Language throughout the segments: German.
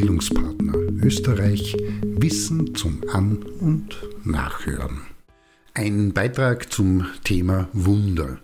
Bildungspartner Österreich Wissen zum An- und Nachhören. Ein Beitrag zum Thema Wunder.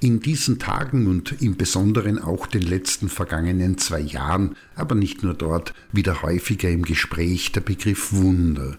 In diesen Tagen und im Besonderen auch den letzten vergangenen zwei Jahren, aber nicht nur dort, wieder häufiger im Gespräch der Begriff Wunder.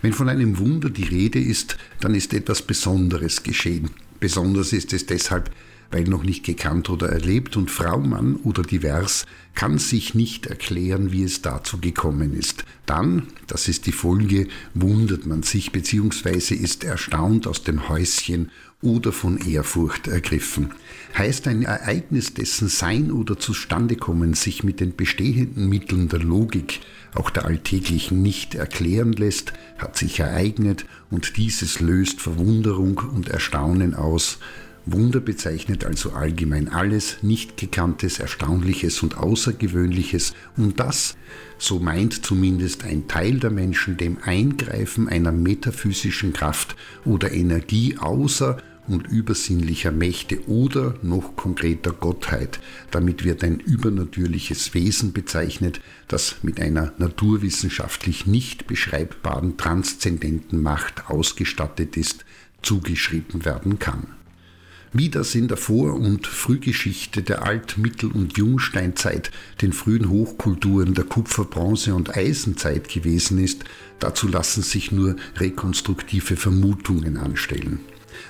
Wenn von einem Wunder die Rede ist, dann ist etwas Besonderes geschehen. Besonders ist es deshalb, weil noch nicht gekannt oder erlebt und Frau, Mann oder divers kann sich nicht erklären, wie es dazu gekommen ist. Dann, das ist die Folge, wundert man sich bzw. ist erstaunt aus dem Häuschen oder von Ehrfurcht ergriffen. Heißt ein Ereignis, dessen Sein oder Zustandekommen sich mit den bestehenden Mitteln der Logik, auch der alltäglichen, nicht erklären lässt, hat sich ereignet und dieses löst Verwunderung und Erstaunen aus, Wunder bezeichnet also allgemein alles nicht gekanntes, Erstaunliches und Außergewöhnliches und das, so meint zumindest ein Teil der Menschen, dem Eingreifen einer metaphysischen Kraft oder Energie außer und übersinnlicher Mächte oder noch konkreter Gottheit. Damit wird ein übernatürliches Wesen bezeichnet, das mit einer naturwissenschaftlich nicht beschreibbaren transzendenten Macht ausgestattet ist, zugeschrieben werden kann. Wie das in der Vor- und Frühgeschichte der Alt-, Mittel- und Jungsteinzeit, den frühen Hochkulturen der Kupfer-, Bronze- und Eisenzeit gewesen ist, dazu lassen sich nur rekonstruktive Vermutungen anstellen.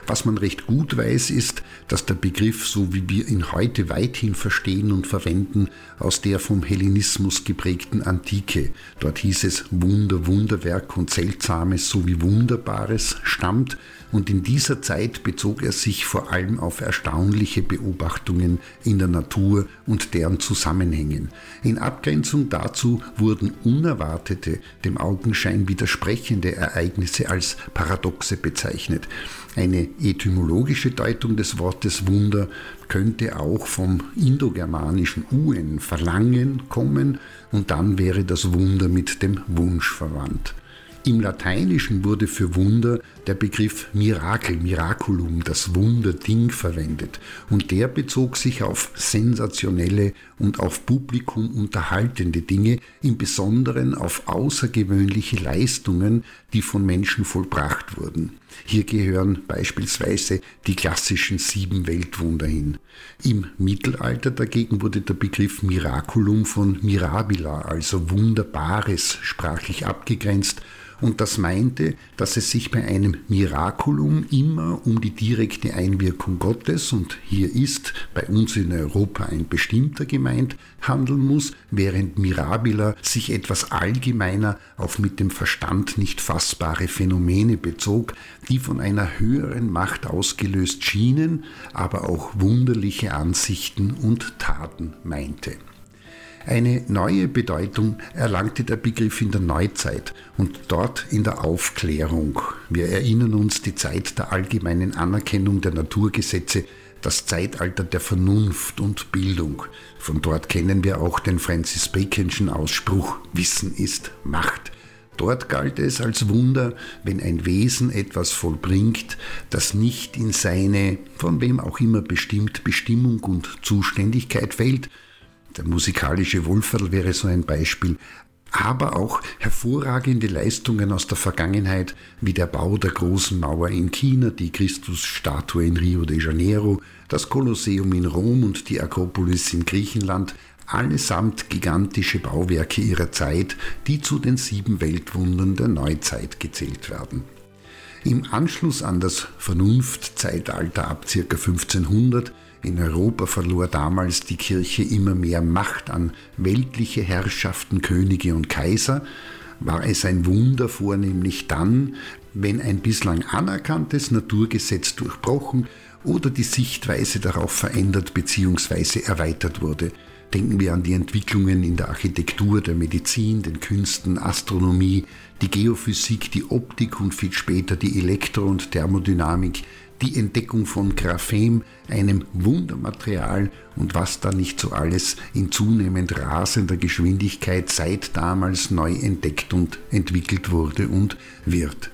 Was man recht gut weiß, ist, dass der Begriff, so wie wir ihn heute weithin verstehen und verwenden, aus der vom Hellenismus geprägten Antike, dort hieß es Wunder, Wunderwerk und Seltsames sowie Wunderbares, stammt und in dieser Zeit bezog er sich vor allem auf erstaunliche Beobachtungen in der Natur und deren Zusammenhängen. In Abgrenzung dazu wurden unerwartete, dem Augenschein widersprechende Ereignisse als Paradoxe bezeichnet. Eine etymologische Deutung des Wortes Wunder könnte auch vom indogermanischen Uen Verlangen kommen und dann wäre das Wunder mit dem Wunsch verwandt. Im Lateinischen wurde für Wunder der Begriff Mirakel, Miraculum, das Wunderding verwendet und der bezog sich auf sensationelle und auf Publikum unterhaltende Dinge, im Besonderen auf außergewöhnliche Leistungen, die von Menschen vollbracht wurden. Hier gehören beispielsweise die klassischen sieben Weltwunder hin. Im Mittelalter dagegen wurde der Begriff Miraculum von Mirabila, also Wunderbares, sprachlich abgegrenzt und das meinte, dass es sich bei einem Miraculum immer um die direkte Einwirkung Gottes, und hier ist bei uns in Europa ein bestimmter gemeint, handeln muss, während Mirabila sich etwas allgemeiner auf mit dem Verstand nicht fassbare Phänomene bezog, die von einer höheren Macht ausgelöst schienen, aber auch wunderliche Ansichten und Taten meinte. Eine neue Bedeutung erlangte der Begriff in der Neuzeit und dort in der Aufklärung. Wir erinnern uns die Zeit der allgemeinen Anerkennung der Naturgesetze, das Zeitalter der Vernunft und Bildung. Von dort kennen wir auch den Francis Baconschen Ausspruch Wissen ist Macht. Dort galt es als Wunder, wenn ein Wesen etwas vollbringt, das nicht in seine, von wem auch immer bestimmt, Bestimmung und Zuständigkeit fällt, der musikalische Wolferl wäre so ein Beispiel, aber auch hervorragende Leistungen aus der Vergangenheit, wie der Bau der großen Mauer in China, die Christusstatue in Rio de Janeiro, das Kolosseum in Rom und die Akropolis in Griechenland, allesamt gigantische Bauwerke ihrer Zeit, die zu den sieben Weltwundern der Neuzeit gezählt werden. Im Anschluss an das Vernunftzeitalter ab ca. 1500 in Europa verlor damals die Kirche immer mehr Macht an weltliche Herrschaften, Könige und Kaiser, war es ein Wunder vornehmlich dann, wenn ein bislang anerkanntes Naturgesetz durchbrochen oder die Sichtweise darauf verändert bzw. erweitert wurde. Denken wir an die Entwicklungen in der Architektur, der Medizin, den Künsten, Astronomie, die Geophysik, die Optik und viel später die Elektro- und Thermodynamik, die Entdeckung von Graphem, einem Wundermaterial und was da nicht so alles in zunehmend rasender Geschwindigkeit seit damals neu entdeckt und entwickelt wurde und wird.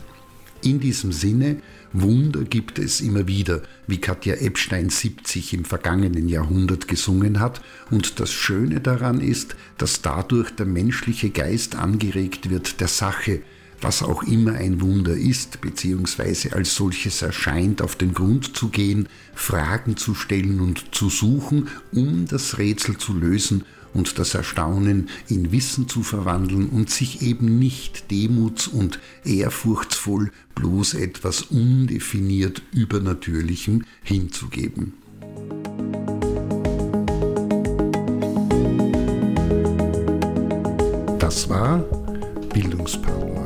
In diesem Sinne Wunder gibt es immer wieder, wie Katja Epstein 70 im vergangenen Jahrhundert gesungen hat, und das Schöne daran ist, dass dadurch der menschliche Geist angeregt wird, der Sache, was auch immer ein Wunder ist, beziehungsweise als solches erscheint, auf den Grund zu gehen, Fragen zu stellen und zu suchen, um das Rätsel zu lösen und das Erstaunen in Wissen zu verwandeln und sich eben nicht demuts- und ehrfurchtsvoll bloß etwas undefiniert Übernatürlichem hinzugeben. Das war Bildungspartner